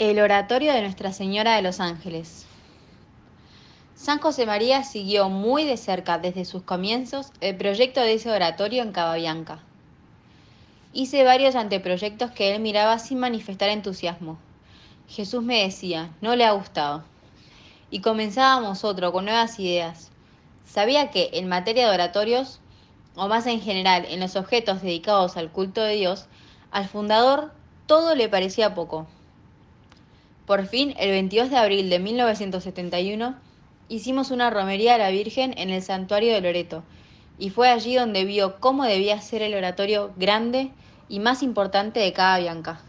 El oratorio de Nuestra Señora de los Ángeles. San José María siguió muy de cerca desde sus comienzos el proyecto de ese oratorio en Cababianca. Hice varios anteproyectos que él miraba sin manifestar entusiasmo. Jesús me decía, no le ha gustado. Y comenzábamos otro con nuevas ideas. Sabía que en materia de oratorios, o más en general en los objetos dedicados al culto de Dios, al fundador todo le parecía poco. Por fin, el 22 de abril de 1971, hicimos una romería a la Virgen en el santuario de Loreto, y fue allí donde vio cómo debía ser el oratorio grande y más importante de cada Bianca.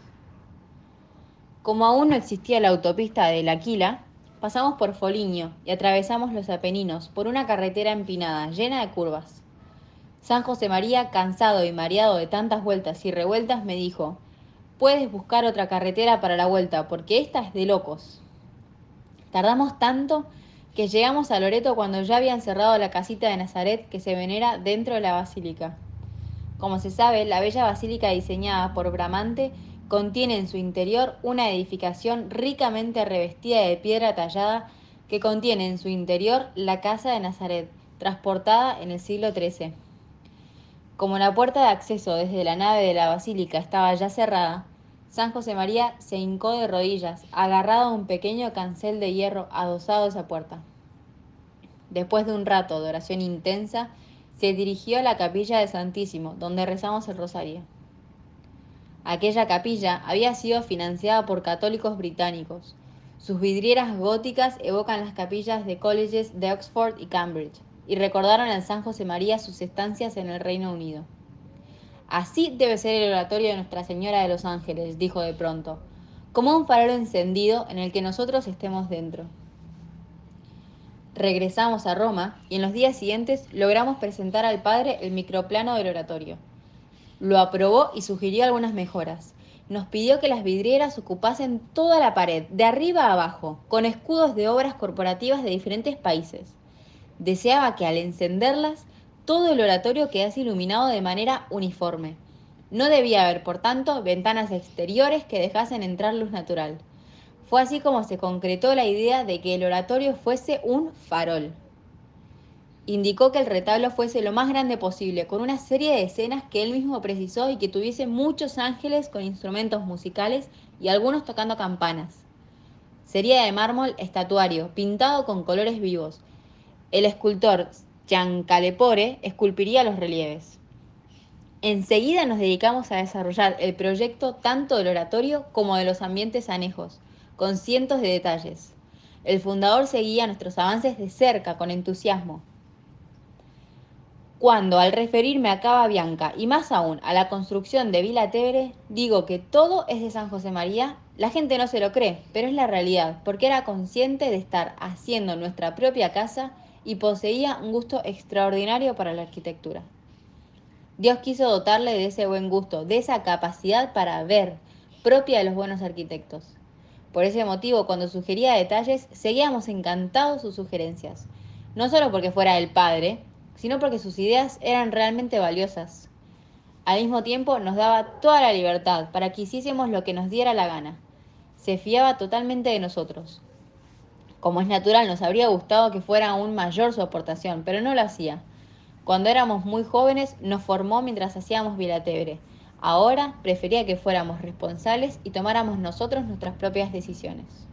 Como aún no existía la autopista de La Aquila, pasamos por Foligno y atravesamos los Apeninos por una carretera empinada, llena de curvas. San José María, cansado y mareado de tantas vueltas y revueltas, me dijo, puedes buscar otra carretera para la vuelta, porque esta es de locos. Tardamos tanto que llegamos a Loreto cuando ya habían cerrado la casita de Nazaret que se venera dentro de la basílica. Como se sabe, la bella basílica diseñada por Bramante contiene en su interior una edificación ricamente revestida de piedra tallada que contiene en su interior la casa de Nazaret, transportada en el siglo XIII. Como la puerta de acceso desde la nave de la basílica estaba ya cerrada, San José María se hincó de rodillas, agarrado a un pequeño cancel de hierro adosado a esa puerta. Después de un rato de oración intensa, se dirigió a la capilla de Santísimo, donde rezamos el rosario. Aquella capilla había sido financiada por católicos británicos. Sus vidrieras góticas evocan las capillas de colleges de Oxford y Cambridge, y recordaron al San José María sus estancias en el Reino Unido. Así debe ser el oratorio de Nuestra Señora de los Ángeles, dijo de pronto, como un farol encendido en el que nosotros estemos dentro. Regresamos a Roma y en los días siguientes logramos presentar al padre el microplano del oratorio. Lo aprobó y sugirió algunas mejoras. Nos pidió que las vidrieras ocupasen toda la pared, de arriba a abajo, con escudos de obras corporativas de diferentes países. Deseaba que al encenderlas todo el oratorio quedase iluminado de manera uniforme. No debía haber, por tanto, ventanas exteriores que dejasen entrar luz natural. Fue así como se concretó la idea de que el oratorio fuese un farol. Indicó que el retablo fuese lo más grande posible, con una serie de escenas que él mismo precisó y que tuviese muchos ángeles con instrumentos musicales y algunos tocando campanas. Sería de mármol estatuario, pintado con colores vivos. El escultor Giancalepore esculpiría los relieves. Enseguida nos dedicamos a desarrollar el proyecto tanto del oratorio como de los ambientes anejos, con cientos de detalles. El fundador seguía nuestros avances de cerca, con entusiasmo. Cuando, al referirme a Cava Bianca y más aún a la construcción de Vila Tevere, digo que todo es de San José María, la gente no se lo cree, pero es la realidad, porque era consciente de estar haciendo nuestra propia casa y poseía un gusto extraordinario para la arquitectura. Dios quiso dotarle de ese buen gusto, de esa capacidad para ver, propia de los buenos arquitectos. Por ese motivo, cuando sugería detalles, seguíamos encantados sus sugerencias, no solo porque fuera el padre, sino porque sus ideas eran realmente valiosas. Al mismo tiempo, nos daba toda la libertad para que hiciésemos lo que nos diera la gana. Se fiaba totalmente de nosotros. Como es natural, nos habría gustado que fuera aún mayor su aportación, pero no lo hacía. Cuando éramos muy jóvenes, nos formó mientras hacíamos Vilatebre. Ahora prefería que fuéramos responsables y tomáramos nosotros nuestras propias decisiones.